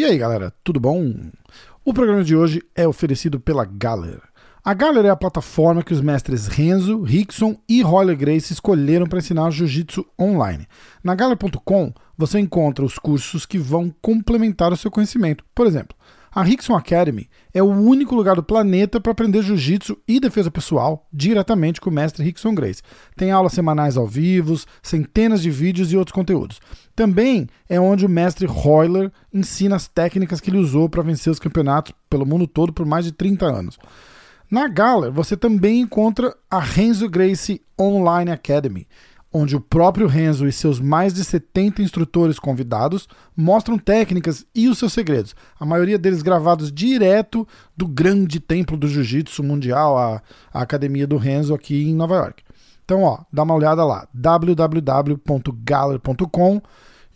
E aí, galera, tudo bom? O programa de hoje é oferecido pela Galler. A Galler é a plataforma que os mestres Renzo, Rickson e Roller Grace escolheram para ensinar jiu-jitsu online. Na Galler.com você encontra os cursos que vão complementar o seu conhecimento. Por exemplo, a Rickson Academy é o único lugar do planeta para aprender jiu-jitsu e defesa pessoal diretamente com o mestre Rickson Grace. Tem aulas semanais ao vivo, centenas de vídeos e outros conteúdos. Também é onde o mestre Royler ensina as técnicas que ele usou para vencer os campeonatos pelo mundo todo por mais de 30 anos. Na Galler, você também encontra a Renzo Grace Online Academy onde o próprio Renzo e seus mais de 70 instrutores convidados mostram técnicas e os seus segredos, a maioria deles gravados direto do grande templo do jiu-jitsu mundial, a, a, academia do Renzo aqui em Nova York. Então, ó, dá uma olhada lá, www.galler.com,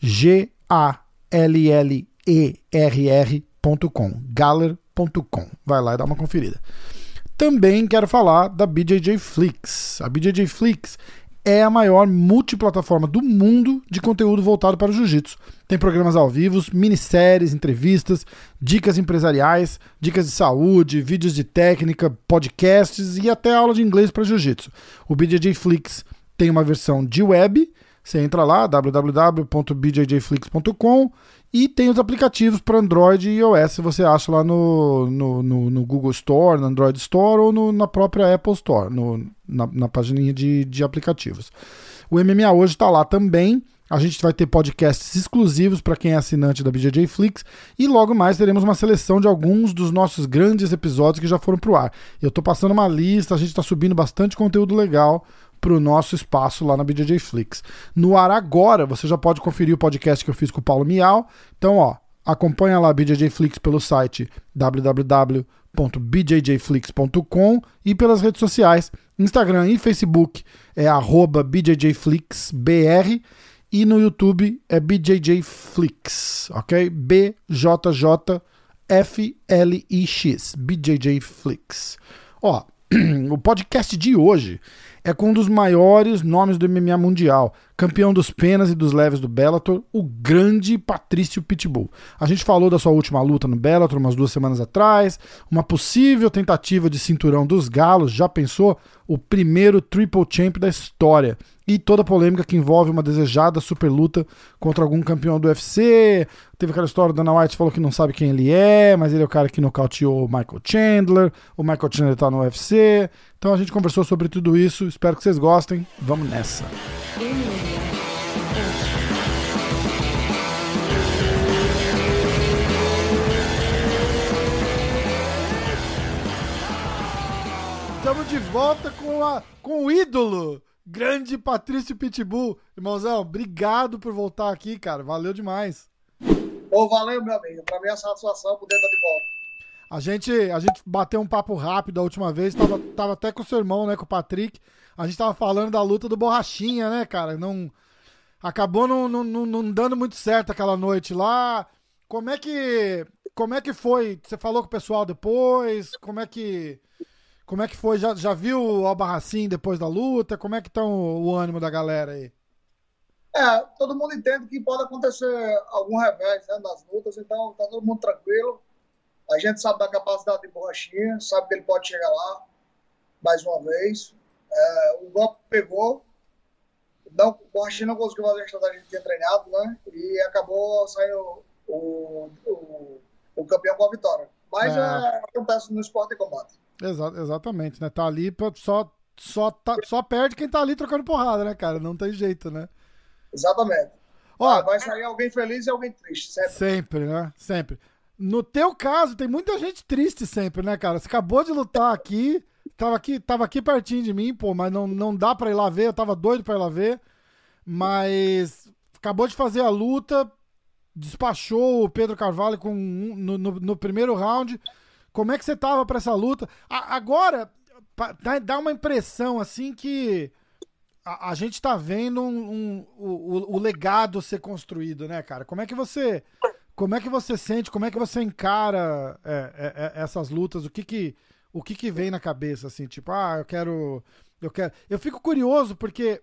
G A L L E R R.com, galler.com. Vai lá e dá uma conferida. Também quero falar da BJJ Flix. A BJJ Flix é a maior multiplataforma do mundo de conteúdo voltado para o jiu-jitsu. Tem programas ao vivo, minisséries, entrevistas, dicas empresariais, dicas de saúde, vídeos de técnica, podcasts e até aula de inglês para jiu-jitsu. O BJJ Flix tem uma versão de web, você entra lá, www.bjjflix.com e tem os aplicativos para Android e iOS, você acha lá no, no, no, no, Google Store, no Android Store ou no, na própria Apple Store, no, na, na página de, de aplicativos. O MMA hoje está lá também. A gente vai ter podcasts exclusivos para quem é assinante da BJJ Flix e logo mais teremos uma seleção de alguns dos nossos grandes episódios que já foram para o ar. Eu estou passando uma lista, a gente está subindo bastante conteúdo legal para o nosso espaço lá na BJJ Flix. No ar agora, você já pode conferir o podcast que eu fiz com o Paulo Miau. Então, ó, acompanha lá a BJJ Flix pelo site www.bjjflix.com e pelas redes sociais, Instagram e Facebook é arroba BJJFlixBR e no YouTube é BJJFlix, ok? B-J-J-F-L-I-X, BJJFlix. Ó, o podcast de hoje é com um dos maiores nomes do MMA mundial, campeão dos penas e dos leves do Bellator, o grande Patrício Pitbull. A gente falou da sua última luta no Bellator umas duas semanas atrás, uma possível tentativa de cinturão dos galos, já pensou? O primeiro triple champ da história e toda a polêmica que envolve uma desejada super luta contra algum campeão do UFC. Teve aquela história do Dana White falou que não sabe quem ele é, mas ele é o cara que nocauteou o Michael Chandler. O Michael Chandler tá no UFC. Então a gente conversou sobre tudo isso. Espero que vocês gostem. Vamos nessa. De volta com, a, com o ídolo Grande Patrício Pitbull. Irmãozão, obrigado por voltar aqui, cara. Valeu demais. Ô, valeu, meu amigo. Pra mim é satisfação poder estar de volta. A gente, a gente bateu um papo rápido a última vez, tava, tava até com o seu irmão, né, com o Patrick. A gente tava falando da luta do Borrachinha, né, cara? Não, acabou não, não, não, não dando muito certo aquela noite lá. Como é que, como é que foi? Você falou com o pessoal depois? Como é que como é que foi? Já, já viu o Albarracin depois da luta? Como é que estão o, o ânimo da galera aí? É, todo mundo entende que pode acontecer algum revés né, nas lutas, então tá todo mundo tranquilo. A gente sabe da capacidade de Borrachinha, sabe que ele pode chegar lá mais uma vez. É, o golpe pegou, não, o Borrachinha não conseguiu fazer a estratégia que tinha treinado, né? E acabou saindo o, o, o campeão com a vitória. Mas é. É, acontece no esporte e combate. Exa exatamente, né? Tá ali pra só, só, tá, só perde quem tá ali trocando porrada, né, cara? Não tem jeito, né? Exatamente. Ó, ah, vai sair alguém feliz e alguém triste, sempre. Sempre, né? Sempre. No teu caso, tem muita gente triste sempre, né, cara? Você acabou de lutar aqui, tava aqui, tava aqui pertinho de mim, pô, mas não, não dá pra ir lá ver, eu tava doido pra ir lá ver. Mas acabou de fazer a luta, despachou o Pedro Carvalho com no, no, no primeiro round. Como é que você tava para essa luta? A, agora, dá uma impressão assim que a, a gente tá vendo um, um, o, o legado ser construído, né, cara? Como é que você. Como é que você sente, como é que você encara é, é, é, essas lutas? O que que, o que que vem na cabeça, assim, tipo, ah, eu quero, eu quero... Eu fico curioso porque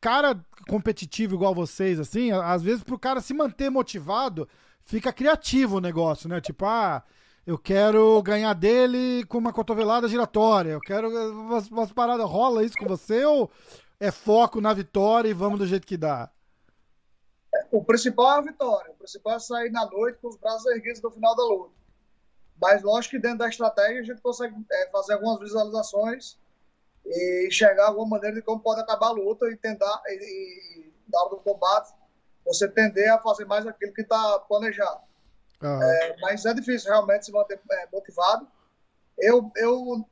cara competitivo igual vocês, assim, às vezes pro cara se manter motivado, fica criativo o negócio, né? Tipo, ah, eu quero ganhar dele com uma cotovelada giratória, eu quero umas, umas paradas. Rola isso com você ou é foco na vitória e vamos do jeito que dá? O principal é a vitória. O principal é sair na noite com os braços erguidos no final da luta. Mas lógico que dentro da estratégia a gente consegue é, fazer algumas visualizações e chegar alguma maneira de como pode acabar a luta e tentar, e, e na hora do combate, você tender a fazer mais aquilo que está planejado. Uhum. É, mas é difícil realmente se manter é, motivado. Eu, eu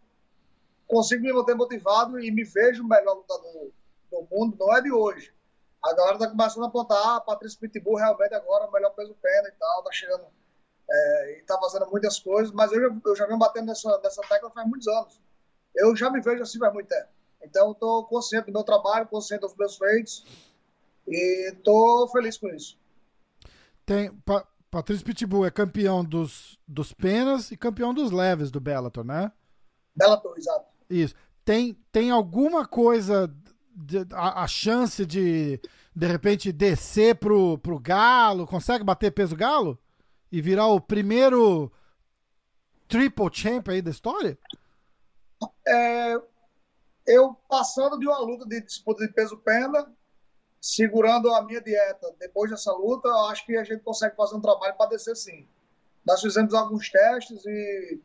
consigo me manter motivado e me vejo o melhor lutador do mundo, não é de hoje. A galera tá começando a apontar, ah, Patrícia Pitbull realmente agora é o melhor peso pena e tal, tá chegando é, e tá fazendo muitas coisas, mas eu já, eu já venho batendo nessa, nessa tecla faz muitos anos. Eu já me vejo assim faz muito tempo. Então eu tô consciente do meu trabalho, consciente dos meus feitos e tô feliz com isso. Tem, pa, Patrício Pitbull é campeão dos, dos penas e campeão dos leves do Bellator, né? Bellator, exato. Isso. Tem, tem alguma coisa de, a, a, chance de de repente descer pro, pro Galo? Consegue bater peso Galo? E virar o primeiro triple champ aí da história? É, eu passando de uma luta de disputa de peso pena, segurando a minha dieta depois dessa luta, acho que a gente consegue fazer um trabalho para descer sim. Nós fizemos alguns testes e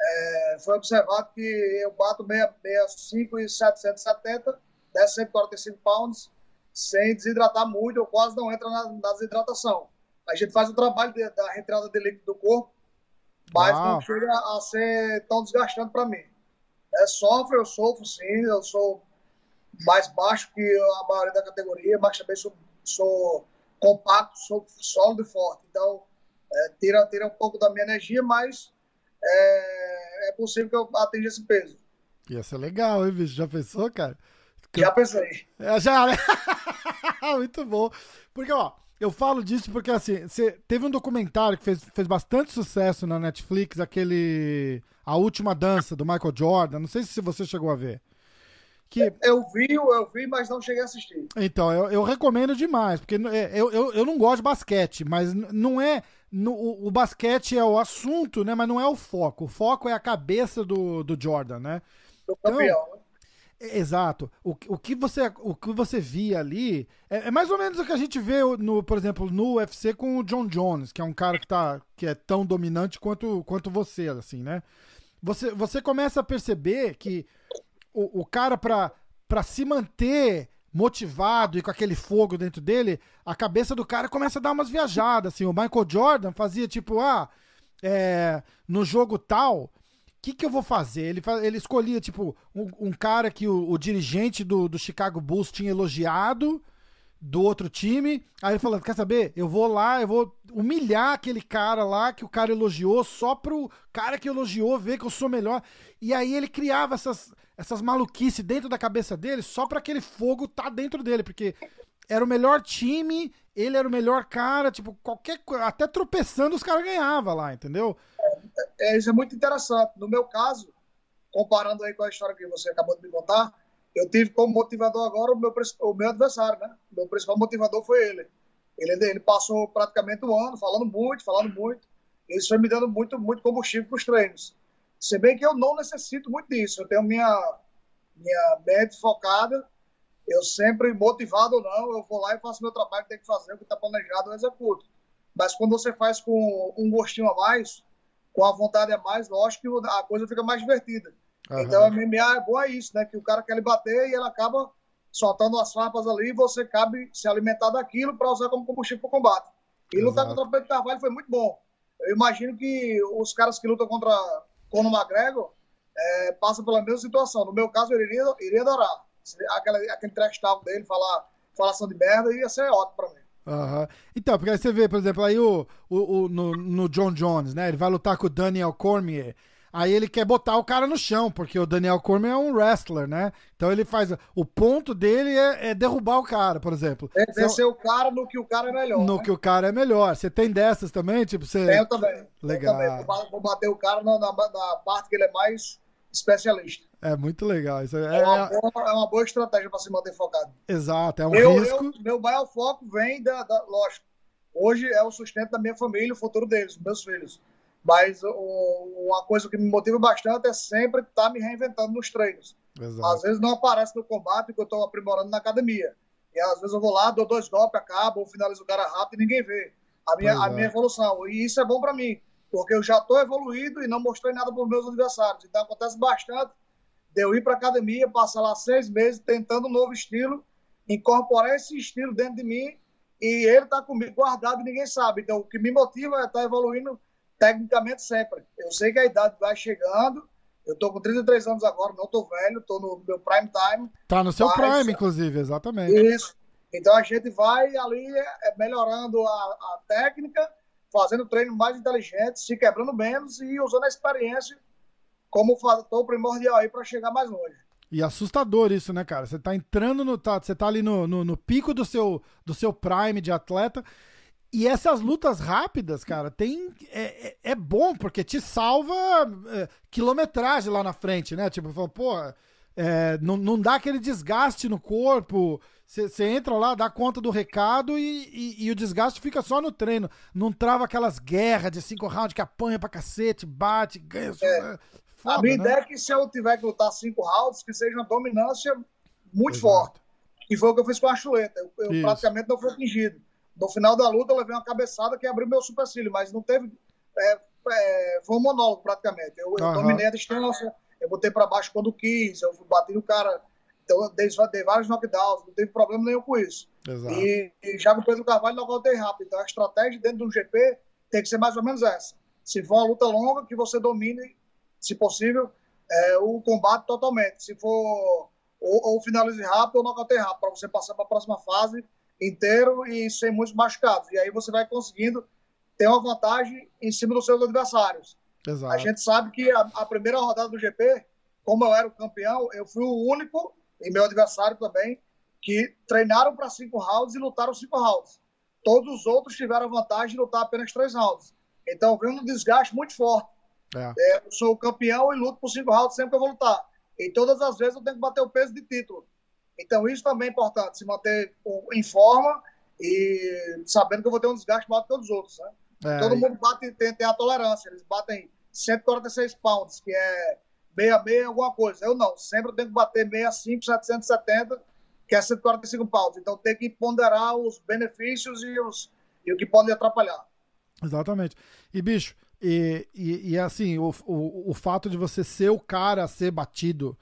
é, foi observado que eu bato 65 e 770 desce 145 pounds sem desidratar muito, ou quase não entra na, na desidratação. A gente faz o trabalho de, da retirada de líquido do corpo, mas Uau. não chega a ser tão desgastante para mim. É, sofre, eu sofro sim, eu sou mais baixo que a maioria da categoria, mas também sou, sou compacto, sou sólido e forte. Então, é, tira, tira um pouco da minha energia, mas é, é possível que eu atinja esse peso. Ia ser legal, hein, bicho? Já pensou, cara? Já pensei. É, já, né? Muito bom. Porque, ó, eu falo disso porque, assim, você teve um documentário que fez, fez bastante sucesso na Netflix, aquele A Última Dança, do Michael Jordan. Não sei se você chegou a ver. Que... Eu vi, eu vi, mas não cheguei a assistir. Então, eu, eu recomendo demais, porque é, eu, eu, eu não gosto de basquete, mas não é. No, o, o, basquete é o assunto, né? Mas não é o foco. O foco é a cabeça do, do Jordan, né? Do campeão, então, né? Exato. O, o, que você, o que você via ali é, é, mais ou menos o que a gente vê, no, por exemplo, no UFC com o John Jones, que é um cara que, tá, que é tão dominante quanto, quanto você, assim, né? Você, você começa a perceber que o, o cara, para se manter motivado e com aquele fogo dentro dele, a cabeça do cara começa a dar umas viajadas. Assim, o Michael Jordan fazia tipo, ah, é, no jogo tal que, que eu vou fazer? Ele, ele escolhia, tipo, um, um cara que o, o dirigente do, do Chicago Bulls tinha elogiado do outro time. Aí ele falou: quer saber? Eu vou lá, eu vou humilhar aquele cara lá que o cara elogiou, só pro cara que elogiou ver que eu sou melhor. E aí ele criava essas, essas maluquices dentro da cabeça dele, só para aquele fogo tá dentro dele, porque era o melhor time, ele era o melhor cara, tipo, qualquer até tropeçando os caras ganhavam lá, entendeu? É, é, isso é muito interessante. No meu caso, comparando aí com a história que você acabou de me contar, eu tive como motivador agora o meu, o meu adversário, né? O meu principal motivador foi ele. ele. Ele passou praticamente um ano falando muito, falando muito. Isso foi me dando muito, muito combustível para os treinos. Se bem que eu não necessito muito disso. Eu tenho minha, minha mente focada eu sempre, motivado ou não, eu vou lá e faço meu trabalho que tem que fazer, o que está planejado, eu executo. Mas quando você faz com um gostinho a mais, com a vontade a mais, lógico que a coisa fica mais divertida. Uhum. Então, a MMA é bom é isso, né? Que o cara quer lhe bater e ele acaba soltando as farpas ali e você cabe se alimentar daquilo para usar como combustível para o combate. E Exato. lutar contra o Pedro Carvalho foi muito bom. Eu imagino que os caras que lutam contra Conor McGregor é, passam pela mesma situação. No meu caso, eu iria, iria adorar aquela, aquele trash dele, falar falação de merda, ia ser ótimo pra mim. Uhum. Então, porque aí você vê, por exemplo, aí o, o, o no, no, John Jones, né? Ele vai lutar com o Daniel Cormier. Aí ele quer botar o cara no chão, porque o Daniel Cormier é um wrestler, né? Então ele faz. O ponto dele é, é derrubar o cara, por exemplo. É vencer o cara no que o cara é melhor. No né? que o cara é melhor. Você tem dessas também? Tipo, você... Eu também. Legal. Eu também. Vou bater o cara na, na, na parte que ele é mais especialista. É muito legal. Isso é, é, uma, boa, é uma boa estratégia para se manter focado. Exato, é um eu, risco. Eu, meu maior foco vem da, da, lógico, hoje é o sustento da minha família, o futuro deles, meus filhos. Mas o, uma coisa que me motiva bastante é sempre estar tá me reinventando nos treinos. Exato. Às vezes não aparece no combate que eu estou aprimorando na academia. E às vezes eu vou lá, dou dois golpes, acabo, ou finalizo o cara rápido e ninguém vê a minha, a minha evolução. E isso é bom para mim, porque eu já estou evoluído e não mostrei nada para os meus adversários. Então acontece bastante de eu ir para academia, passar lá seis meses tentando um novo estilo, incorporar esse estilo dentro de mim e ele está comigo guardado e ninguém sabe. Então o que me motiva é estar tá evoluindo tecnicamente sempre. Eu sei que a idade vai chegando. Eu tô com 33 anos agora, não tô velho, tô no meu prime time. Tá no seu mas, prime, inclusive, exatamente. Isso. Então a gente vai ali é, melhorando a, a técnica, fazendo treino mais inteligente, se quebrando menos e usando a experiência como fator primordial aí para chegar mais longe. E assustador isso, né, cara? Você tá entrando no. Tá, você tá ali no, no, no pico do seu, do seu prime de atleta e essas lutas rápidas, cara, tem é, é, é bom porque te salva é, quilometragem lá na frente, né? Tipo, pô, é, não, não dá aquele desgaste no corpo. Você entra lá, dá conta do recado e, e, e, o desgaste fica só no treino. Não trava aquelas guerras de cinco rounds que apanha pra cacete, bate, ganha. É. Foda, a minha né? ideia é que se eu tiver que lutar cinco rounds, que seja uma dominância muito Exato. forte. E foi o que eu fiz com a chuleta. Eu, eu praticamente não fui atingido. No final da luta, eu levei uma cabeçada que abriu meu supercílio, mas não teve. É, é, foi um monólogo praticamente. Eu, uhum. eu dominei a distância, eu botei para baixo quando quis, eu bati no cara, então, dei, dei vários knockdowns, não teve problema nenhum com isso. E, e, já com o Pedro Carvalho, nocautei rápido. Então a estratégia dentro de um GP tem que ser mais ou menos essa. Se for uma luta longa, que você domine, se possível, é, o combate totalmente. Se for ou, ou finalize rápido ou nocautei rápido, para você passar para a próxima fase inteiro e sem muitos machucados. E aí você vai conseguindo ter uma vantagem em cima dos seus adversários. Exato. A gente sabe que a, a, primeira rodada do GP, como eu era o campeão, eu fui o único, e meu adversário também, que treinaram para cinco rounds e lutaram cinco rounds. Todos os outros tiveram a vantagem de lutar apenas três rounds. Então, veio um desgaste muito forte. É. É, eu sou o campeão e luto por cinco rounds sempre que eu vou lutar. E todas as vezes eu tenho que bater o peso de título. Então, isso também é importante, se manter em forma e sabendo que eu vou ter um desgaste maior que todos os outros. Né? É, Todo mundo bate, tem, tem, a tolerância, eles batem 146 pounds, que é 66 alguma coisa. Eu não, sempre eu tenho que bater 65, 770, que é 145 pounds. Então, tem que ponderar os benefícios e, os, e o que pode atrapalhar. Exatamente. E, bicho, e, e, e assim, o, o, o fato de você ser o cara a ser batido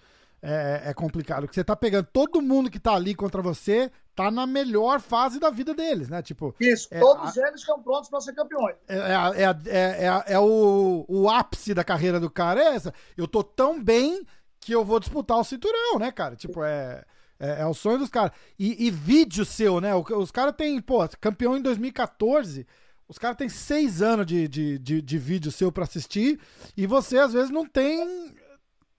é, é, complicado. Porque você tá pegando todo mundo que tá ali contra você, tá na melhor fase da vida deles, né? Tipo. Isso, é, todos a, eles estão prontos para ser campeões. É, é, é, é, é, o, o ápice da carreira do cara, é essa. Eu tô tão bem que eu vou disputar o cinturão, né, cara? Tipo, é. É, é o sonho dos caras. E, e, vídeo seu, né? Os caras têm, pô, campeão em 2014. Os caras têm seis anos de, de, de, de vídeo seu para assistir. E você, às vezes, não tem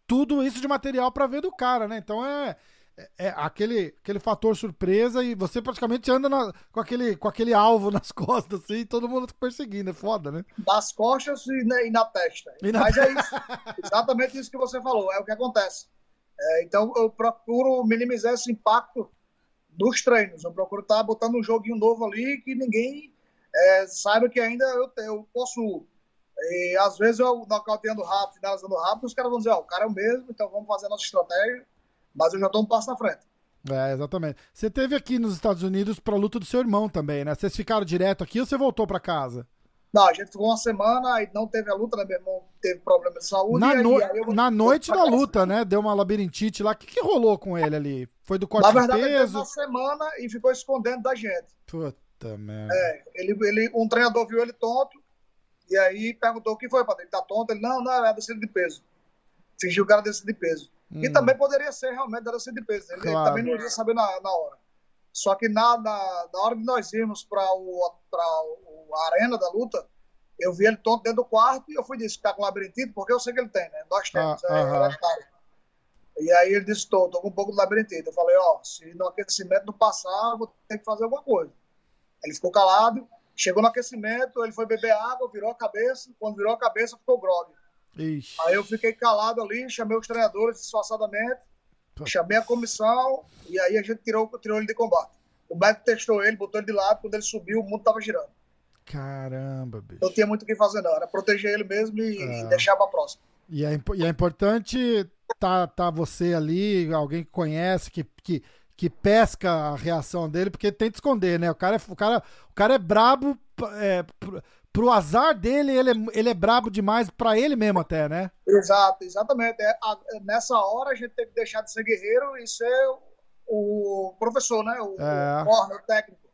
tudo isso de material para ver do cara, né? Então é, é, é, aquele, aquele fator surpresa e você praticamente anda na, com, aquele, com aquele alvo nas costas, assim, e todo mundo perseguindo, é foda, né? Das costas e na, e na testa. E na... Mas é isso, exatamente isso que você falou, é o que acontece. É, então eu procuro minimizar esse impacto dos treinos, eu procuro estar tá botando um joguinho novo ali que ninguém é, saiba que ainda eu, eu possuo. E às vezes eu nocauteando rápido, finalizando rápido, os caras vão dizer, ó, oh, o cara é o mesmo, então vamos fazer a nossa estratégia, mas eu já estou um passo na frente. É, exatamente. Você teve aqui nos Estados Unidos para luta do seu irmão também, né? Vocês ficaram direto aqui ou você voltou para casa? Não, a gente ficou uma semana e não teve a luta, né? Meu irmão teve problema de saúde. Na, no... aí, aí na noite da luta, né? Deu uma labirintite lá. O que, que rolou com ele ali? Foi do corte Na verdade, de peso? ele teve uma semana e ficou escondendo da gente. Puta merda. É, ele, ele, um treinador viu ele tonto, e aí perguntou o que foi? Ele tá tonto? Ele, não, não, é descida de peso. Fingiu que era descida de peso. Hum. E também poderia ser realmente da descida de peso. Ele, claro. ele, também não iria saber na, na hora. Só que na, na, na hora de nós irmos para o, o, a arena da luta, eu vi ele tonto dentro do quarto e eu fui disse que tá com labirintite, porque eu sei que ele tem, né? Nós temos, ah, é, uh -huh. E aí ele disse, tô, tô com um pouco de labirintite. Eu falei, ó, se no aquecimento não passar, vou ter que fazer alguma coisa. Ele ficou calado, Chegou no aquecimento, ele foi beber água, virou a cabeça. Quando virou a cabeça, ficou grog. Ixi. Aí eu fiquei calado ali, chamei os treinadores disfarçadamente, chamei a comissão e aí a gente tirou, tirou ele de combate. O médico testou ele, botou ele de lado, quando ele subiu, o mundo tava girando. Caramba, bicho. Não tinha muito o que fazer, não. Era proteger ele mesmo e, é. e deixar pra próxima. E é, e é importante tá, tá você ali, alguém que conhece, que, que, que pesca a reação dele, porque tenta esconder, né? O cara é, o cara, o cara é brabo é, pro, pro azar dele, ele é, ele é brabo demais para ele mesmo até, né? Exato, exatamente. É, a, nessa hora a gente tem que deixar de ser guerreiro e ser o professor, né? O, é. o, o técnico.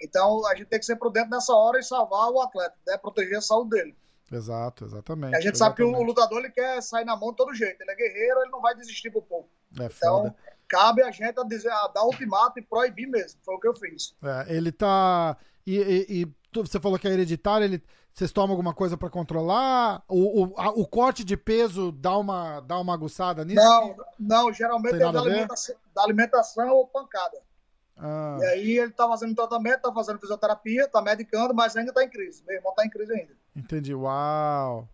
Então a gente tem que ser prudente nessa hora e salvar o atleta, né? Proteger a saúde dele. Exato, exatamente. A gente exatamente. sabe que o lutador ele quer sair na mão de todo jeito. Ele é guerreiro, ele não vai desistir por pouco. É então, foda. Cabe a gente a, dizer, a dar ultimato e proibir mesmo. Foi o que eu fiz. É, ele tá. E, e, e, você falou que é hereditário, ele. Vocês tomam alguma coisa para controlar? O, o, a, o, corte de peso dá uma, dá uma aguçada nisso? Não, não geralmente é da alimentação, da alimentação ou pancada. Ah. E aí ele tá fazendo tratamento, tá fazendo fisioterapia, tá medicando, mas ainda tá em crise. Meu irmão tá em crise ainda. Entendi. Uau!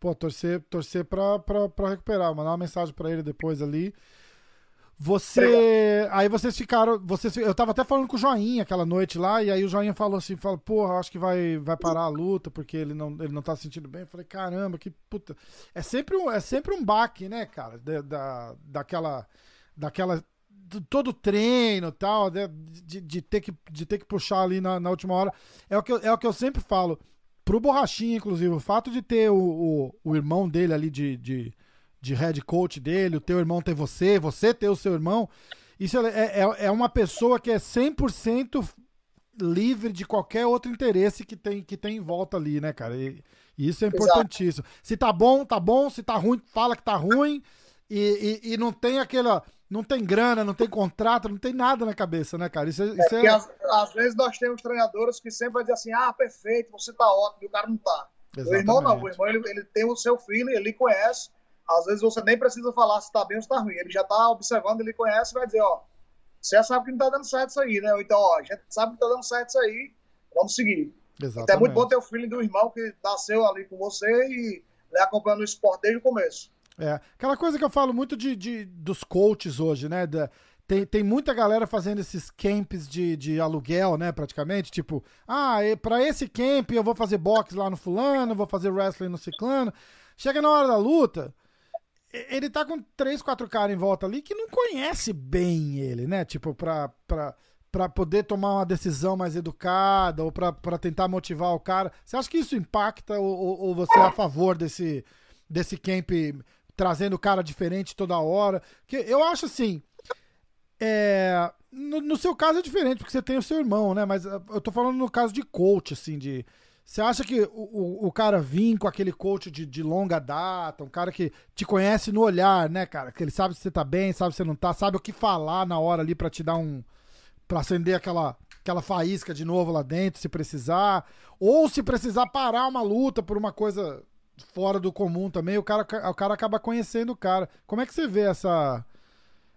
Pô, torcer, torcer pra, pra, pra recuperar. Mandar uma mensagem pra ele depois ali. Você. Aí vocês ficaram. Vocês, eu tava até falando com o Joinha aquela noite lá, e aí o Joinha falou assim: falou, porra, acho que vai, vai parar a luta, porque ele não, ele não tá se sentindo bem. Eu falei, caramba, que puta. É sempre um, é sempre um baque, né, cara? Da, da, daquela. Daquela todo treino tal, de, de, de, ter que, de ter que puxar ali na, na, última hora. É o, que eu, é o que eu sempre falo. Pro Borrachinha, inclusive, o fato de ter o, o, o irmão dele ali de, de, de head coach dele, o teu irmão ter você, você ter o seu irmão, isso é, é, é uma pessoa que é 100% livre de qualquer outro interesse que tem, que tem em volta ali, né, cara? E, e isso é importantíssimo. Exato. Se tá bom, tá bom. Se tá ruim, fala que tá ruim. E, e, e, não tem aquela. Não tem grana, não tem contrato, não tem nada na cabeça, né, cara? Isso, é, isso é, é... Às, às, vezes nós temos treinadores que sempre vai dizer assim: ah, perfeito, você tá ótimo, e o cara não tá. Exatamente. O irmão não, o irmão ele, ele tem o seu filho, ele conhece. Às vezes você nem precisa falar se tá bem ou se tá ruim. Ele já tá observando, ele conhece e vai dizer: ó, você sabe que não tá dando certo isso aí, né? Ou então, ó, a gente sabe que tá dando certo isso aí, vamos seguir. Exatamente. Então é muito bom ter o filho do irmão que nasceu ali com você e ele acompanhando o esporte desde o começo. É, aquela coisa que eu falo muito de, de dos coaches hoje, né? Da, tem, tem muita galera fazendo esses camps de, de aluguel, né? Praticamente, tipo, ah, para esse camp eu vou fazer boxe lá no fulano, vou fazer wrestling no ciclano. Chega na hora da luta, ele tá com três, quatro caras em volta ali que não conhece bem ele, né? Tipo, pra, pra, pra poder tomar uma decisão mais educada ou pra, pra tentar motivar o cara. Você acha que isso impacta ou, ou, você é a favor desse, desse camp trazendo cara diferente toda hora. Que eu acho assim. É, no, no, seu caso é diferente, porque você tem o seu irmão, né? Mas eu tô falando no caso de coach, assim, de. Você acha que o, o, o cara vir com aquele coach de, de, longa data, um cara que te conhece no olhar, né, cara? Que ele sabe se você tá bem, sabe se você não tá, sabe o que falar na hora ali para te dar um. pra acender aquela, aquela faísca de novo lá dentro, se precisar. Ou se precisar parar uma luta por uma coisa fora do comum também, o cara, o cara acaba conhecendo o cara. Como é que você vê essa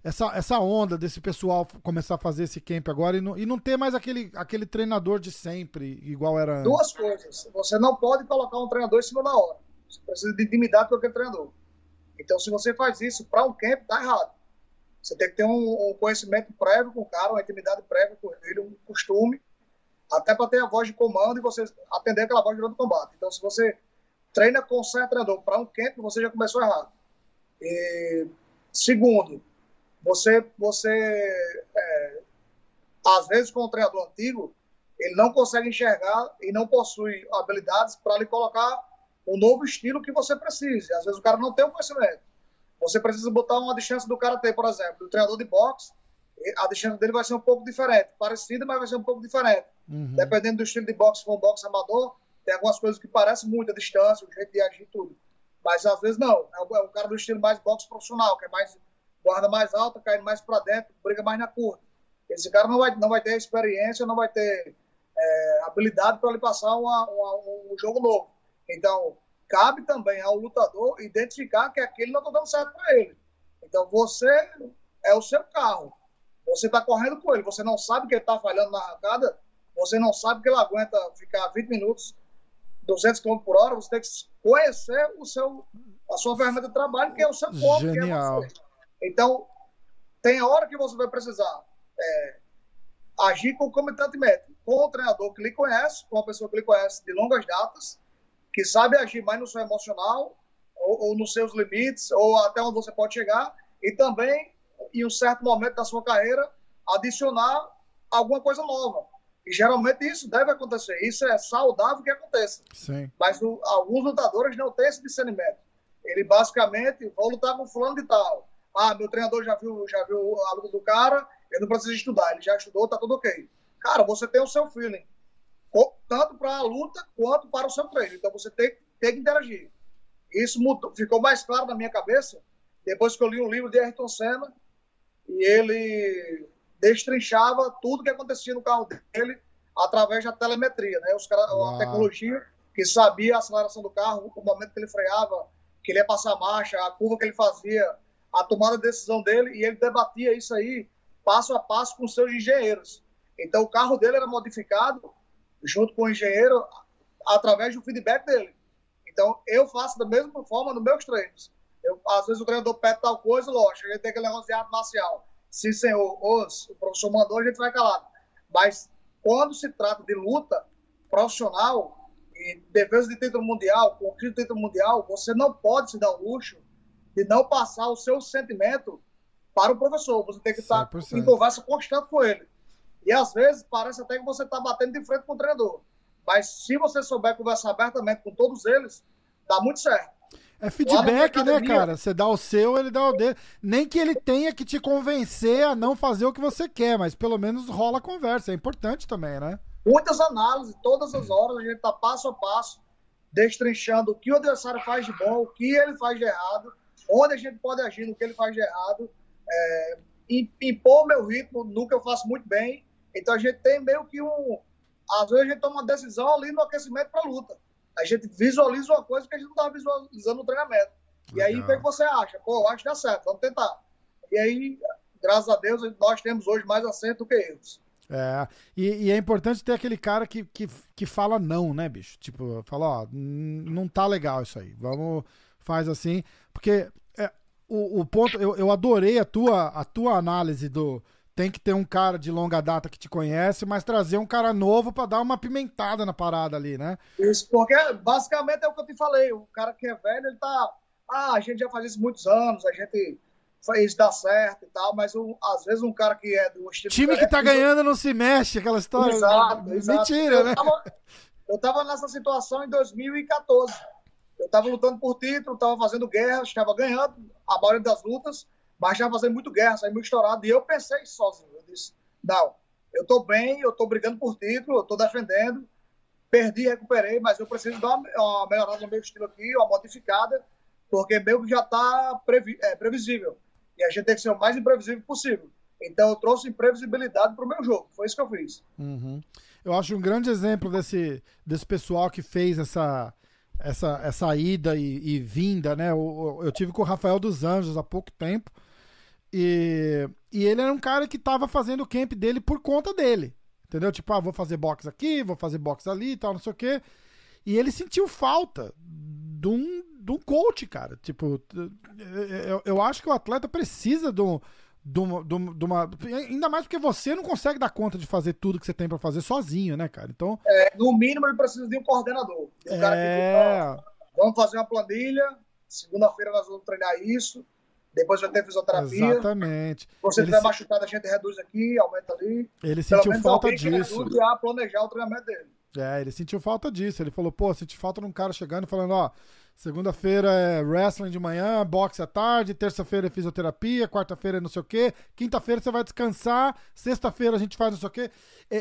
essa, essa onda desse pessoal começar a fazer esse camp agora e não, e não ter mais aquele, aquele treinador de sempre, igual era Duas coisas. Você não pode colocar um treinador em cima da hora. Você precisa de intimidade com aquele treinador. Então, se você faz isso para um camp, tá errado. Você tem que ter um, um conhecimento prévio com o cara, uma intimidade prévia com ele, um costume, até para ter a voz de comando e você atender aquela voz durante o combate. Então, se você treina com o treinador para um camp, você já começou errado. E, segundo, você, você é, às vezes com o treinador antigo, ele não consegue enxergar e não possui habilidades para lhe colocar um novo estilo que você precise. Às vezes o cara não tem o conhecimento. Você precisa botar uma distância do karatê, por exemplo, do treinador de boxe, a distância dele vai ser um pouco diferente, parecida, mas vai ser um pouco diferente. Uhum. Dependendo do estilo de boxe, se for um boxe amador, tem algumas coisas que parecem muito a distância, o jeito de agir e tudo. Mas às vezes não. É o, é o cara do estilo mais boxe profissional, que é mais guarda mais alta, caindo mais para dentro, briga mais na curta. Esse cara não vai, não vai ter experiência, não vai ter é, habilidade para lhe passar uma, uma, um jogo novo. Então, cabe também ao lutador identificar que aquele não está dando certo para ele. Então, você é o seu carro. Você está correndo com ele. Você não sabe que ele está falhando na arrancada. Você não sabe que ele aguenta ficar 20 minutos 200 km por hora, você tem que conhecer o seu, a sua ferramenta de trabalho, que é o seu corpo, Genial. que é você. Então, tem a hora que você vai precisar é, agir concomitantemente com o treinador que lhe conhece, com uma pessoa que lhe conhece de longas datas, que sabe agir mais no seu emocional, ou, ou nos seus limites, ou até onde você pode chegar, e também, em um certo momento da sua carreira, adicionar alguma coisa nova. E geralmente isso deve acontecer. Isso é saudável que aconteça. Sim. Mas o, alguns lutadores não têm esse discernimento. Ele basicamente, vou lutar com fulano de tal. Ah, meu treinador já viu, já viu a luta do cara, eu não preciso estudar. Ele já estudou, tá tudo ok. Cara, você tem o seu feeling. Tanto para a luta quanto para o seu treino. Então você tem, tem que interagir. Isso mudou, ficou mais claro na minha cabeça depois que eu li um livro de Ayrton Senna e ele destrinchava tudo que acontecia no carro dele através da telemetria, né? Os a tecnologia que sabia a aceleração do carro, o momento que ele freava, que ele ia passar a marcha, a curva que ele fazia, a tomada de decisão dele, e ele debatia isso aí passo a passo com seus engenheiros. Então o carro dele era modificado junto com o engenheiro através do feedback dele. Então eu faço da mesma forma nos meus treinos. Eu, às vezes o treinador pede tal coisa, lógico, a gente tem aquele negócio de arte marcial. Sim, senhor, os, o professor mandou, a gente vai calado. Mas quando se trata de luta profissional e defesa de título mundial, conquista de título mundial, você não pode se dar o luxo de não passar o seu sentimento para o professor. Você tem que estar 100%. em conversa constante com ele. E às vezes parece até que você está batendo de frente com o treinador. Mas se você souber conversar abertamente com todos eles, dá muito certo. É feedback, né, cara? Você dá o seu, ele dá o dele. Nem que ele tenha que te convencer a não fazer o que você quer, mas pelo menos rola a conversa. É importante também, né? Muitas análises, todas as horas, a gente tá passo a passo, destrinchando o que o adversário faz de bom, o que ele faz de errado, onde a gente pode agir no que ele faz de errado, é, impor meu ritmo no que eu faço muito bem. Então a gente tem meio que um. Às vezes a gente toma uma decisão ali no aquecimento para luta a gente visualiza uma coisa que a gente não estava visualizando no treinamento. Legal. E aí, o que, é você acha? Pô, eu acho que dá certo, vamos tentar. E aí, graças a Deus, nós temos hoje mais acerto do que eles. É, e, e, é importante ter aquele cara que, que, que fala não, né, bicho? Tipo, fala, ó, não tá legal isso aí, vamos, faz assim, porque é, o, o ponto, eu, eu adorei a tua, a tua análise do, tem que ter um cara de longa data que te conhece, mas trazer um cara novo para dar uma pimentada na parada ali, né? Isso, porque basicamente é o que eu te falei. O cara que é velho, ele tá. Ah, a gente já faz isso muitos anos, a gente fez dar certo e tal, mas um, às vezes um cara que é do estilo. Time que tá ganhando não se mexe, aquela história. Exato, exato. Mentira, eu né? Tava, eu tava nessa situação em 2014. Eu tava lutando por título, tava fazendo guerra, estava ganhando a maioria das lutas mas já fazendo muito guerra, saiu muito estourado. E eu pensei sozinho. Eu disse: não, eu estou bem, eu estou brigando por título, eu estou defendendo. Perdi, recuperei, mas eu preciso dar uma, uma melhorada no meu estilo aqui, uma modificada, porque meio que já está previ, é, previsível. E a gente tem que ser o mais imprevisível possível. Então eu trouxe imprevisibilidade para o meu jogo. Foi isso que eu fiz. Uhum. Eu acho um grande exemplo desse, desse pessoal que fez essa, essa, essa ida e, e vinda, né? Eu, eu, tive com o Rafael dos Anjos há pouco tempo. E, e ele era um cara que tava fazendo o camp dele por conta dele. Entendeu? Tipo, ah, vou fazer box aqui, vou fazer box ali e tal, não sei o quê. E ele sentiu falta de um, de um coach, cara. Tipo, eu, eu acho que o atleta precisa de, um, de, uma, de uma. Ainda mais porque você não consegue dar conta de fazer tudo que você tem para fazer sozinho, né, cara? Então. É, no mínimo, ele precisa de um coordenador. Um é... cara que, vamos fazer uma planilha. Segunda-feira nós vamos treinar isso depois vai ter fisioterapia. Exatamente. Você tiver se... machucado, a gente reduz aqui, aumenta ali. Ele sentiu falta disso. Que a planejar o treinamento dele. É, ele sentiu falta disso. Ele falou, pô, senti falta de um cara chegando e falando, ó, Segunda-feira é wrestling de manhã, boxe à tarde, terça-feira é fisioterapia, quarta-feira é não sei o quê, quinta-feira você vai descansar, sexta-feira a gente faz não sei o quê.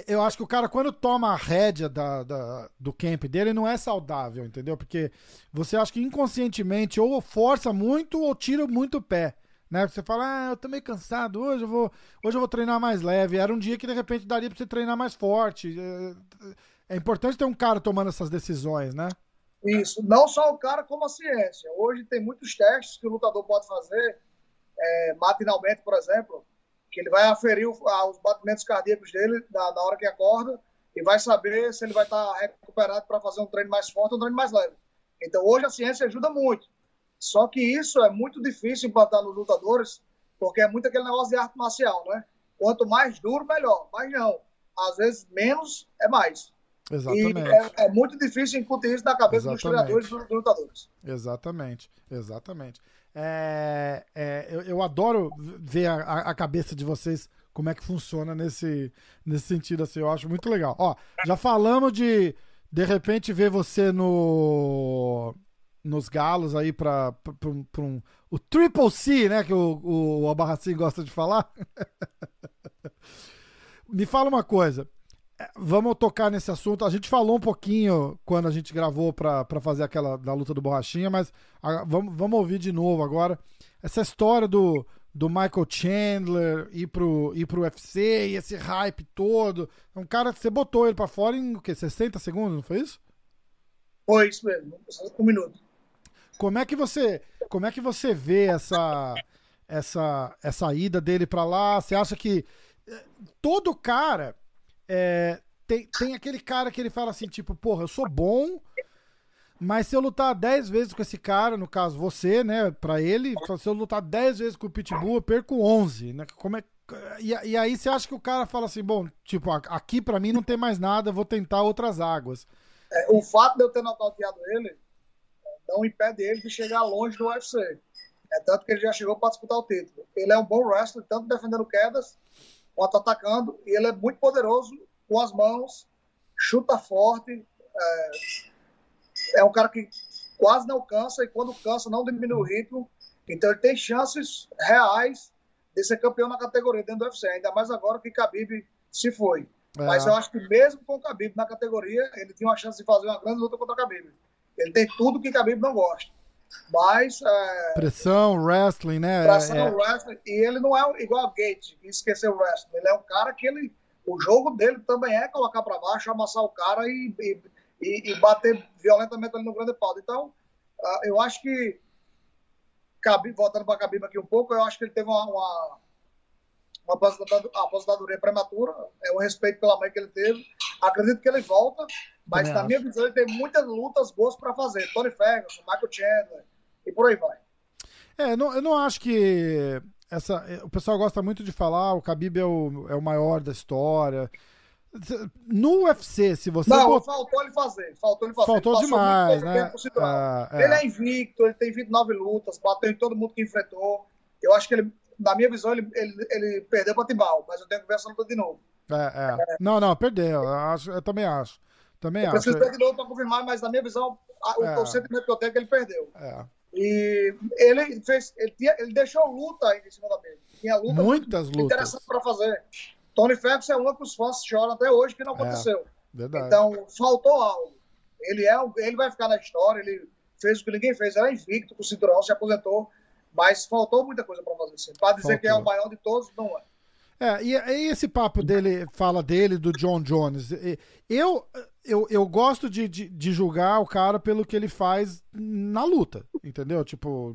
Eu acho que o cara, quando toma a rédea da, da, do camp dele, não é saudável, entendeu? Porque você acha que inconscientemente ou força muito ou tira muito o pé. Né? Você fala, ah, eu tô meio cansado, hoje eu vou, hoje eu vou treinar mais leve. Era um dia que de repente daria pra você treinar mais forte. É, é importante ter um cara tomando essas decisões, né? Isso, não só o cara, como a ciência. Hoje tem muitos testes que o lutador pode fazer, é, matinalmente, por exemplo, que ele vai aferir os batimentos cardíacos dele na, na, hora que acorda e vai saber se ele vai estar recuperado para fazer um treino mais forte ou um treino mais leve. Então, hoje a ciência ajuda muito. Só que isso é muito difícil implantar nos lutadores, porque é muito aquele negócio de arte marcial, né? Quanto mais duro, melhor. Mas não. às vezes menos é mais. Exatamente. E é, é muito difícil incutir isso na cabeça Exatamente. dos treinadores e dos lutadores. Exatamente, exatamente. É, é, eu, eu adoro ver a, a cabeça de vocês, como é que funciona nesse, nesse sentido, assim, eu acho muito legal. Ó, já falamos de, de repente, ver você no nos galos aí para um, o Triple C, né, que o, o, o gosta de falar. Me fala uma coisa, vamos tocar nesse assunto. A gente falou um pouquinho quando a gente gravou para fazer aquela da luta do Borrachinha, mas a, vamos, vamos ouvir de novo agora. Essa história do, do Michael Chandler ir pro, ir pro UFC e esse hype todo. É um cara que você botou ele para fora em o quê? 60 segundos, não foi isso? Foi isso mesmo, um minuto. Como é que você, como é que você vê essa essa essa ida dele para lá? Você acha que eh, todo cara é, tem, tem aquele cara que ele fala assim, tipo, porra, eu sou bom, mas se eu lutar 10 vezes com esse cara, no caso você, né, pra ele, se eu lutar 10 vezes com o Pitbull, eu perco 11, né? Como é, e, e aí você acha que o cara fala assim, bom, tipo, aqui pra mim não tem mais nada, vou tentar outras águas. É, o fato de eu ter nocauteado ele não impede ele de chegar longe do UFC. É tanto que ele já chegou para disputar o título. Ele é um bom wrestler, tanto defendendo quedas quanto atacando, e ele é muito poderoso com as mãos, chuta forte, é, é um cara que quase não cansa, e quando cansa não diminui o ritmo, então ele tem chances reais de ser campeão na categoria dentro do UFC, ainda mais agora que Khabib se foi. É. Mas eu acho que mesmo com o Khabib na categoria, ele tinha uma chance de fazer uma grande luta contra o Khabib. Ele tem tudo que Khabib não gosta. Mas. É... Pressão, wrestling, né? Pressão, é... wrestling. E ele não é igual a Gate, que esqueceu o wrestling. Ele é um cara que ele. O jogo dele também é colocar para baixo, amassar o cara e, e, e, bater violentamente ali no grande pau. Então, uh, eu acho que. Voltando para Khabib aqui um pouco, eu acho que ele teve uma, uma, uma aposentadoria prematura. É o respeito pela mãe que ele teve. Acredito que ele volta mas, na minha visão, ele tem muitas lutas boas para fazer. Tony Ferguson, Michael Chandler e por aí vai. É, não, eu não acho que. Essa, o pessoal gosta muito de falar, o Khabib é o, é o maior da história. No UFC, se você. Não, bot... faltou ele fazer. Faltou ele fazer. Faltou ele demais, né? Ah, é. Ele é invicto, ele tem 29 lutas, bateu em todo mundo que enfrentou. Eu acho que ele, na minha visão, ele, ele, ele perdeu para Tibal, mas eu tenho que ver essa luta de novo. É, é. é. Não, não, perdeu. Eu, acho, eu também acho. Também eu acho. Preciso ver de novo para confirmar, mas na minha visão, o, é. o sentimento que eu tenho é que ele perdeu. É. E ele fez, ele, tinha, ele deixou luta aí em cima da mesa. Tinha luta Muitas lutas. interessante para fazer. Tony Ferguson é uma que os fãs choram até hoje que não é, aconteceu. Verdade. Então, faltou algo. Ele, é, ele vai ficar na história, ele fez o que ninguém fez, era invicto com o cinturão, se aposentou, mas faltou muita coisa para fazer. Para dizer faltou. que é o maior de todos, não é. É, e, e, esse papo dele, fala dele, do John Jones. Eu, eu, eu gosto de, de, de, julgar o cara pelo que ele faz na luta, entendeu? Tipo,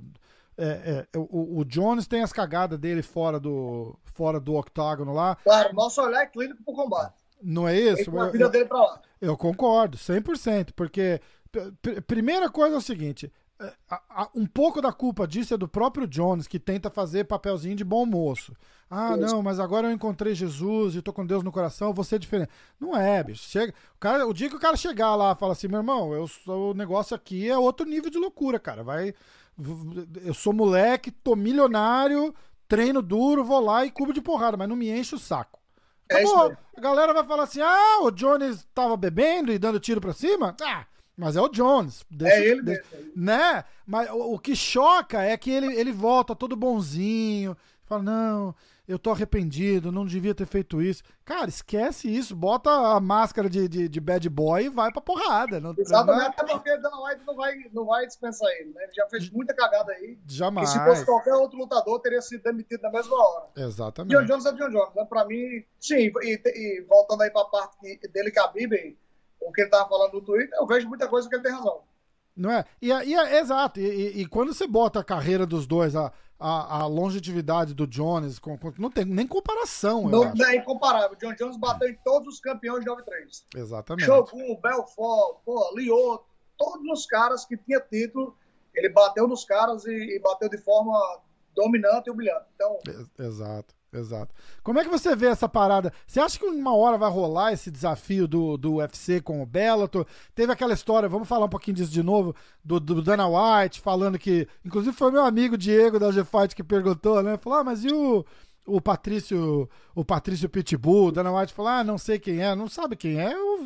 é, é, o, o, Jones tem as cagadas dele fora do, fora do octágono lá. Claro, nosso olhar é clínico pro combate. Não é isso? pra lá. Eu concordo, 100%, porque primeira coisa é o seguinte, um pouco da culpa disso é do próprio Jones, que tenta fazer papelzinho de bom moço. Ah, não, mas agora eu encontrei Jesus e tô com Deus no coração, vou ser diferente. Não é, bicho. Chega, o, cara, o dia que o cara chegar lá e falar assim, meu irmão, eu sou, o negócio aqui é outro nível de loucura, cara. Vai. Eu sou moleque, tô milionário, treino duro, vou lá e cubo de porrada, mas não me enche o saco. Acabou. É a galera vai falar assim: ah, o Jones tava bebendo e dando tiro pra cima? Ah, mas é o Jones. Deixa, é ele mesmo. Né? Mas o, o, que choca é que ele, ele volta todo bonzinho. Fala, não, eu tô arrependido, não devia ter feito isso. Cara, esquece isso, bota a máscara de, de, de bad boy e vai pra porrada. Não, Exatamente, até porque Dana White não vai, não vai dispensar ele, né? Ele já fez muita cagada aí. Jamais. E se fosse qualquer outro lutador, teria sido demitido na mesma hora. Exatamente. John Jones é John Jones, né? Pra mim, sim, e, e voltando aí pra parte dele, Khabib, o que ele estava falando no Twitter, eu vejo muita coisa que ele tem razão. Não é? E, e exato, e, e, quando você bota a carreira dos dois, a, a, a longevidade do Jones, com, com, não tem nem comparação. Não, não é incomparável. O John Jones bateu em todos os campeões de 93. Exatamente. Shogun, Belfort, pô, Lioto, todos os caras que tinha título, ele bateu nos caras e, e bateu de forma dominante e humilhante. Então, exato. Exato. Como é que você vê essa parada? Você acha que uma hora vai rolar esse desafio do, do UFC com o Bellator? Teve aquela história, vamos falar um pouquinho disso de novo, do, do Dana White falando que, inclusive foi meu amigo Diego da G-Fight que perguntou, né? Falou, ah, mas e o, o Patrício, o Patrício Pitbull, o Dana White falou, ah, não sei quem é, não sabe quem é. Eu...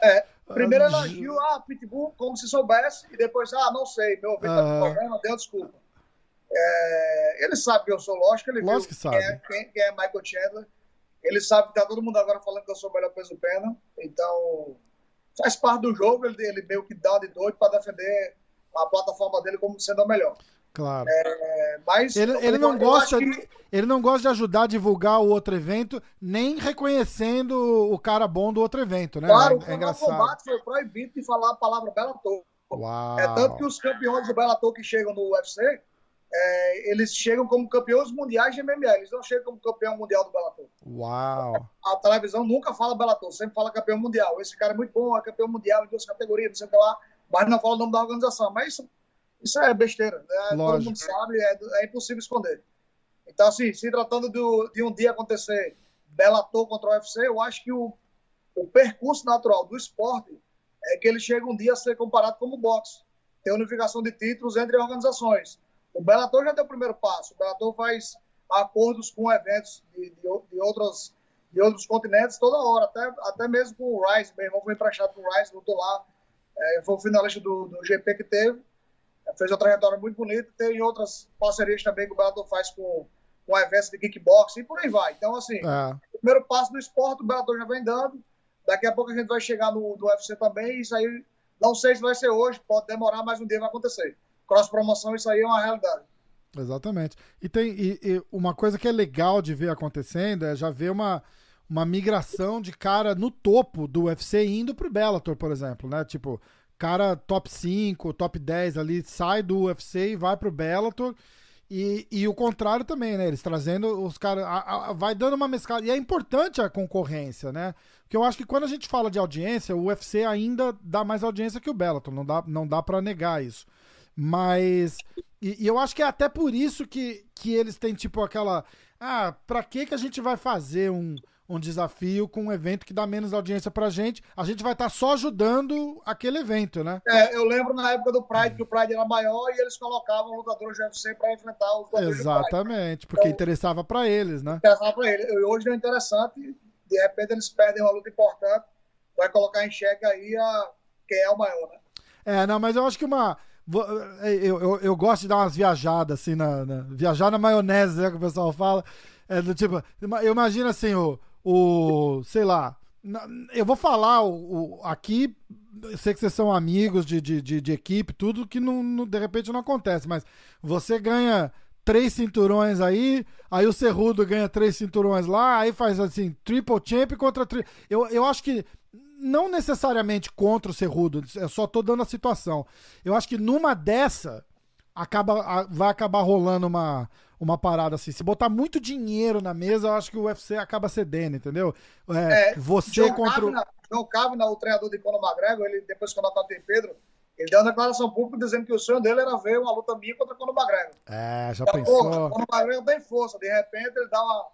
É, primeiro elogio, ah, Pitbull, como se soubesse, e depois, ah, não sei, meu ouvido tá com problema, deu desculpa. É, ele sabe que eu sou lógico, ele lógico viu quem é, quem, quem é, Michael Chandler. Ele sabe que tá todo mundo agora falando que eu sou o melhor peso pena. Então, faz parte do jogo, ele, ele meio que dá de doido para defender a plataforma dele como sendo a melhor. Claro. É, mas ele, ele não gosta que... ele não gosta de ajudar a divulgar o outro evento, nem reconhecendo o cara bom do outro evento, né? Claro, é, é engraçado. combate foi proibido de falar a palavra Bellator. Uau. É tanto que os campeões do Bellator que chegam no UFC é, eles chegam como campeões mundiais de MMA, eles não chegam como campeão mundial do Bellator. Uau! A, a, televisão nunca fala Bellator, sempre fala campeão mundial. Esse cara é muito bom, é campeão mundial em duas categorias, não sei o que lá, mas não fala o nome da organização. Mas isso, isso é besteira, né? todo mundo sabe, é, é, impossível esconder. Então, assim, se tratando do, de um dia acontecer Bellator contra o UFC, eu acho que o, o percurso natural do esporte é que ele chega um dia a ser comparado como boxe. Tem unificação de títulos entre organizações o Bellator já deu o primeiro passo. O Bellator faz acordos com eventos de, de, de, outros, de outros continentes toda hora, até, até mesmo com o Rise. Meu irmão foi emprestado com o Rise, lutou lá. É, foi o finalista do, do GP que teve. É, fez uma trajetória muito bonita. Tem outras parcerias também que o Bellator faz com, com eventos de kickboxing e por aí vai. Então, assim, é. o primeiro passo do esporte, o Bellator já vem dando. Daqui a pouco a gente vai chegar no, no UFC também. Isso aí, não sei se vai ser hoje, pode demorar, mas um dia vai acontecer cross-promoção, isso aí é uma realidade. Exatamente. E tem e, e uma coisa que é legal de ver acontecendo é já ver uma, uma migração de cara no topo do UFC indo pro Bellator, por exemplo, né? Tipo, cara top 5, top 10 ali, sai do UFC e vai pro Bellator. E, e o contrário também, né? Eles trazendo os caras. Vai dando uma mesclada. E é importante a concorrência, né? Porque eu acho que quando a gente fala de audiência, o UFC ainda dá mais audiência que o Bellator. Não dá, não dá para negar isso. Mas. E, e, eu acho que é até por isso que, que eles têm, tipo, aquela. Ah, pra que, que a gente vai fazer um, um desafio com um evento que dá menos audiência pra gente? A gente vai estar tá só ajudando aquele evento, né? É, eu lembro na época do Pride que o Pride era maior e eles colocavam lutadores de UFC pra enfrentar os lutadores Exatamente, porque então, interessava pra eles, né? Interessava pra eles. Hoje é interessante, de repente eles perdem uma luta importante, vai colocar em xeque aí a, quem é o maior, né? É, não, mas eu acho que uma eu, eu, eu, gosto de dar umas viajadas, assim, na, na viajar na maionese, né, que o pessoal fala. É, do tipo, eu imagino assim, o, o sei lá, eu vou falar o, o, aqui, sei que vocês são amigos de, de, de, de equipe, tudo que não, não, de repente não acontece, mas você ganha três cinturões aí, aí o Cerrudo ganha três cinturões lá, aí faz assim, triple champ contra tri... eu, eu acho que não necessariamente contra o Cerrudo, eu só tô dando a situação. Eu acho que numa dessa acaba, vai acabar rolando uma, uma parada assim. Se botar muito dinheiro na mesa, eu acho que o UFC acaba cedendo, entendeu? É, é, você John contra o. John Kavna, o treinador de Conor McGregor, ele, depois que eu matei Pedro, ele deu uma declaração pública dizendo que o sonho dele era ver uma luta minha contra Conor McGregor. É, já então, pensou. Conor McGregor tem força, de repente ele dá uma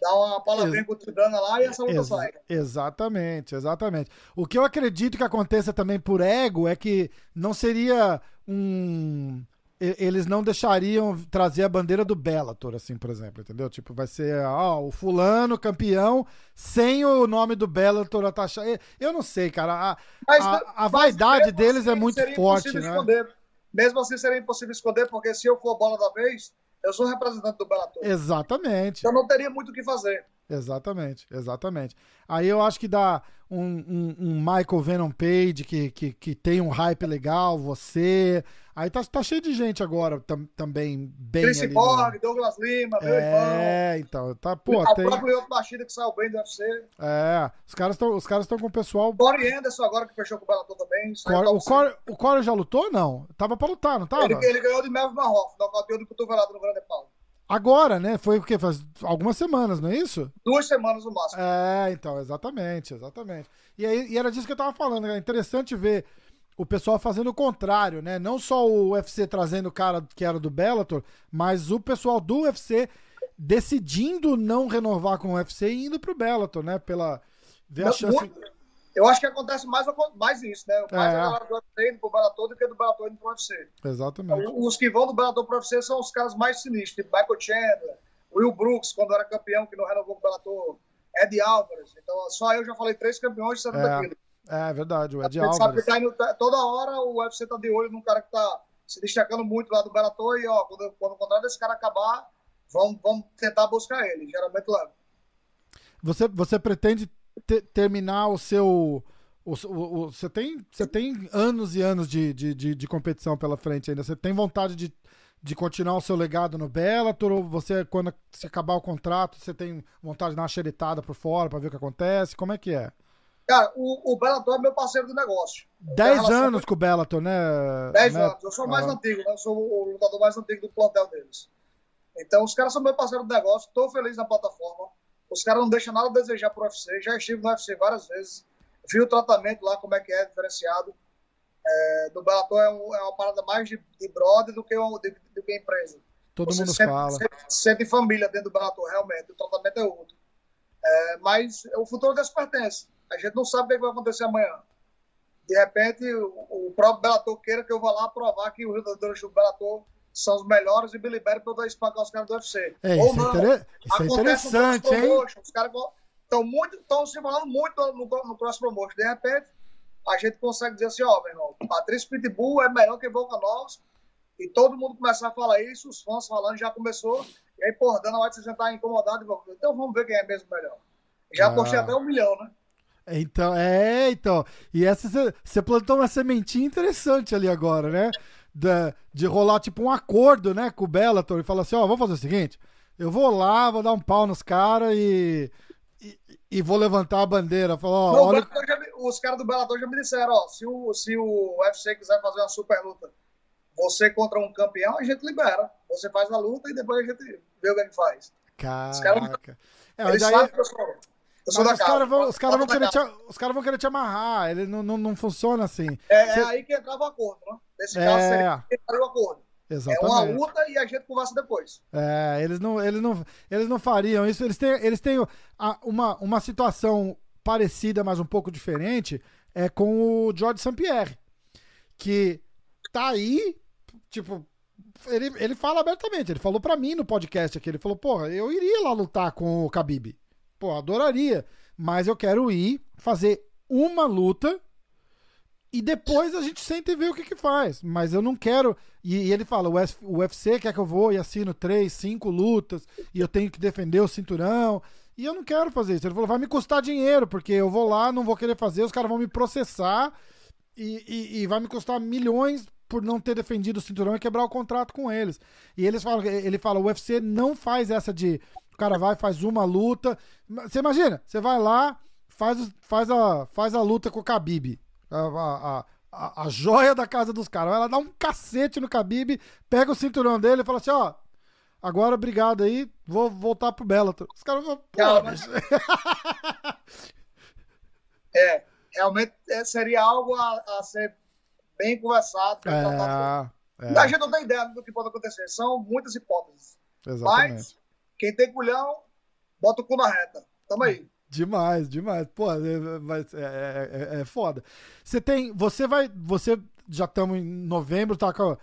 dá uma palavrinha Ex cotidiana lá e essa luta Ex sai. Exatamente, exatamente. O que eu acredito que aconteça também por ego é que não seria um eles não deixariam trazer a bandeira do Bellator, assim, por exemplo, entendeu? Tipo, vai ser, ó, o fulano campeão sem o nome do Bellator atachado. Eu não sei, cara. A, mas, a, a vaidade deles é assim, muito forte, né? Esconder. Mesmo assim, seria impossível esconder, porque se eu for bola da vez, eu sou representante do Bellator. Exatamente. Eu não teria muito o que fazer. Exatamente, exatamente. Aí eu acho que dá um, um, um Michael Venom Page que, que, que tem um hype legal, você. Aí tá, tá cheio de gente agora tam, também bem. Chris ali, Borg, né? Douglas Lima, meu É, irmão. então, tá, pô. O tem... próprio Yoto Machida que saiu bem do UFC. É, os caras estão os caras com o pessoal. Corey Anderson agora que fechou com o Bellator também. Cor... O, Corey, o Corey já lutou? Não. Tava pra lutar, não tava? Ele, ele ganhou de Melvin Marhoff, nocauteou de cotovelado no Grande Paulo. Agora, né? Foi o quê? Faz algumas semanas, não é isso? Duas semanas no máximo. É, então, exatamente, exatamente. E, aí, e era disso que eu tava falando, é interessante ver o pessoal fazendo o contrário, né? Não só o UFC trazendo o cara que era do Bellator, mas o pessoal do UFC decidindo não renovar com o UFC e indo pro Bellator, né? Pela ver a chance. Muito, eu acho que acontece mais, mais isso, né? Mais é. a galera do UFC indo pro Bellator do que do Bellator indo pro UFC. Exatamente. Então, os que vão do Bellator pro UFC são os caras mais sinistros, tipo Michael Chandler, Will Brooks, quando era campeão, que não renovou com o Bellator, Ed Alvarez. Então, só eu já falei três campeões de 70 é. quilos. É verdade, o Ed que tá indo, toda hora o UFC tá de olho num cara que tá se destacando muito lá do Bellator e, ó, quando, quando o contrato desse cara acabar, vamos, vamos tentar buscar ele. Geralmente leva. Você, você pretende te, terminar o seu. O, o, o, você, tem, você tem anos e anos de, de, de, de, competição pela frente ainda. Você tem vontade de, de continuar o seu legado no Bellator? Ou você, quando se acabar o contrato, você tem vontade de dar uma xeretada por fora para ver o que acontece? Como é que é? Cara, o, o Bellator é meu parceiro de negócio. Dez anos com o Bellator, né? Dez né? anos. Eu sou o mais antigo, né? Eu sou o lutador mais antigo do plantel deles. Então, os caras são meu parceiro de negócio. Estou feliz na plataforma. Os caras não deixam nada a desejar pro UFC. Já estive no UFC várias vezes. Vi o tratamento lá, como é que é, diferenciado. É, do Bellator é, um, é, uma parada mais de, de brother do que, um, de, do que empresa. Todo Você mundo fala. Sente, sente família dentro do Bellator, realmente. O tratamento é outro. É, mas o futuro Deus pertence. A gente não sabe o que é vai acontecer amanhã. De repente, o, o próprio Bellator queira que eu vá lá provar que os lutadores do Bellator são os melhores e me libere para eu espancar os caras do UFC. É, Ou isso, é não. É, isso é interessante, hein? Os caras estão muito, estão se falando muito no, no cross promotion. De repente, a gente consegue dizer assim, ó, meu irmão, Patrício Pitbull é melhor que Volkanovski. E todo mundo começar a falar isso, os fãs falando, já começou. E aí, porra, Dana White já tá incomodado. Então vamos ver quem é mesmo melhor. Já ah. apostei até um milhão, né? Então, é, então. E essa você plantou uma sementinha interessante ali agora, né? De, de rolar tipo um acordo, né, com o Bellator e falar assim, ó, vamos fazer o seguinte, eu vou lá, vou dar um pau nos caras e, e, e, vou levantar a bandeira. Falar, ó, olha... os caras do Bellator já me disseram, ó, se o, se o UFC quiser fazer uma super luta, você contra um campeão, a gente libera. Você faz a luta e depois a gente vê o que a gente faz. Caraca. Os caras, é, mas aí, mas os caras vão, os cara vão, querer te, os cara vão querer te amarrar, ele não, não, não funciona assim. É, Cê... é aí que entrava o acordo, né? Nesse é... caso, seria o acordo. Exatamente. É uma luta e a gente conversa depois. É, eles não, eles não, eles não fariam isso. Eles têm, eles têm uma, uma situação parecida, mas um pouco diferente, é com o George St. Pierre, que tá aí, tipo, ele, ele fala abertamente, ele falou para mim no podcast aqui, ele falou, porra, eu iria lá lutar com o Khabib. Pô, adoraria. Mas eu quero ir fazer uma luta e depois a gente senta e vê o que que faz. Mas eu não quero. E, e, ele fala: o UFC quer que eu vou e assino três, cinco lutas e eu tenho que defender o cinturão. E eu não quero fazer isso. Ele falou: vai me custar dinheiro, porque eu vou lá, não vou querer fazer, os caras vão me processar e, e, e vai me custar milhões por não ter defendido o cinturão e quebrar o contrato com eles. E eles falam, ele fala: o UFC não faz essa de o cara vai, faz uma luta. Você imagina, você vai lá, faz, faz, a, faz a luta com o Khabib. A, a, a, a joia da casa dos caras. Vai lá dar um cacete no Khabib, pega o cinturão dele e fala assim: ó, agora obrigado aí, vou voltar pro Bellator. Os caras vão, pô, mas... É, realmente é, seria algo a, a ser bem conversado. É, é. A gente não tem ideia do que pode acontecer. São muitas hipóteses. Exatamente. Mas quem tem culhão, bota o cu na reta. Tamo aí. Demais, demais. Pô, é, é, é, é foda. Você tem. Você vai. Você já estamos em novembro, tá com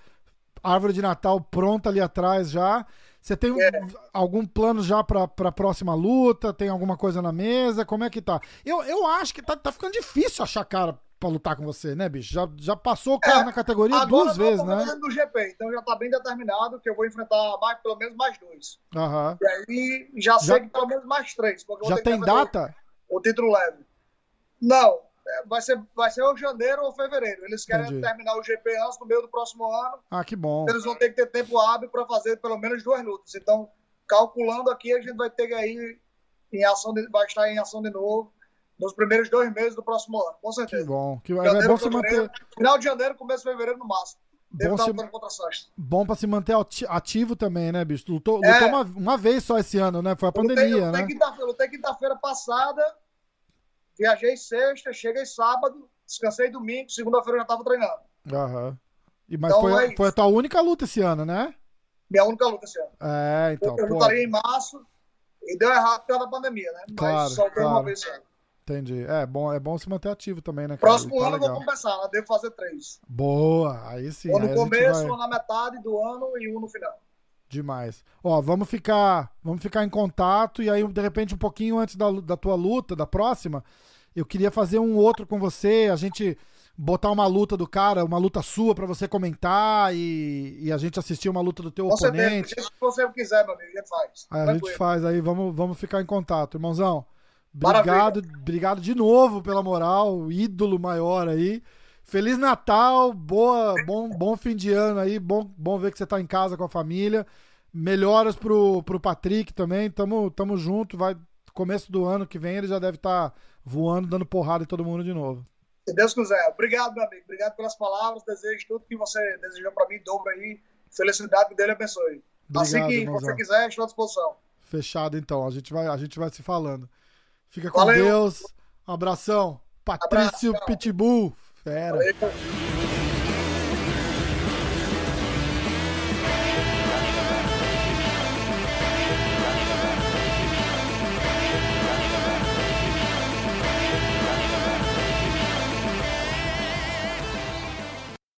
a árvore de Natal pronta ali atrás já. Você tem é. algum plano já para a próxima luta? Tem alguma coisa na mesa? Como é que tá? Eu, eu acho que tá, tá ficando difícil achar cara pra lutar com você, né, bicho? Já, já passou o carro é, na categoria duas vezes, né? do GP, então já tá bem determinado que eu vou enfrentar mais, pelo menos mais dois. Uhum. E aí já, já sei que pelo menos mais três. Já tem data? O, o título leve. Não, é, vai ser, vai ser ou janeiro ou fevereiro. Eles querem Entendi. terminar o GP antes do meio do próximo ano. Ah, que bom. Eles vão ter que ter tempo hábil para fazer pelo menos duas lutas. Então, calculando aqui, a gente vai ter que aí em ação de, vai estar em ação de novo nos primeiros dois meses do próximo ano, com certeza. Que bom. Que janeiro, é bom se manter. Final de janeiro, começo de fevereiro no máximo. Bom, se... bom pra se manter ativo também, né, bicho? Lutou, é. lutou uma, uma, vez só esse ano, né? Foi a pandemia, lutei, né? Quinta-feira, lutei quinta-feira passada, viajei sexta, cheguei sábado, descansei domingo, segunda-feira eu já tava treinando. Aham. E, mas então, foi, é foi a tua única luta esse ano, né? Minha única luta esse ano. É, então. Eu pô, lutaria em março e deu errado por causa da pandemia, né? Mas Claro, só tem claro. uma vez só. Entendi. É bom, é bom se manter ativo também, né? cara? Próximo tá ano eu vou legal. compensar, né? Devo fazer três. Boa, aí sim. ou aí no a gente começo, vai- ou na metade do ano e um no final. Demais. Ó, vamos ficar, vamos ficar em contato e aí de repente um pouquinho antes da, da tua luta, da próxima, eu queria fazer um outro com você, a gente botar uma luta do cara, uma luta sua pra você comentar e, e a gente assistir uma luta do teu certeza, oponente. jeito que você quiser, meu amigo, a gente faz. Aí a gente faz aí, vamos, vamos ficar em contato, irmãozão. Maravilha. Obrigado, obrigado de novo pela moral, ídolo maior aí. Feliz Natal, boa, bom, bom fim de ano aí, bom, bom ver que você tá em casa com a família. Melhoras pro, pro Patrick também, tamo, tamo junto, vai começo do ano que vem ele já deve estar voando, dando porrada em todo mundo de novo. Se Deus quiser. Obrigado, meu amigo. Obrigado pelas palavras. Desejo tudo que você desejou para mim, dobro aí. Felicidade, que Deus abençoe. assim Obrigado, que irmãozão. você quiser, estou à disposição. Fechado então, a gente vai, a gente vai se falando. Fica com Valeu. Deus. Um abração. Patrício Abraço. Pitbull. Fera. Valeu.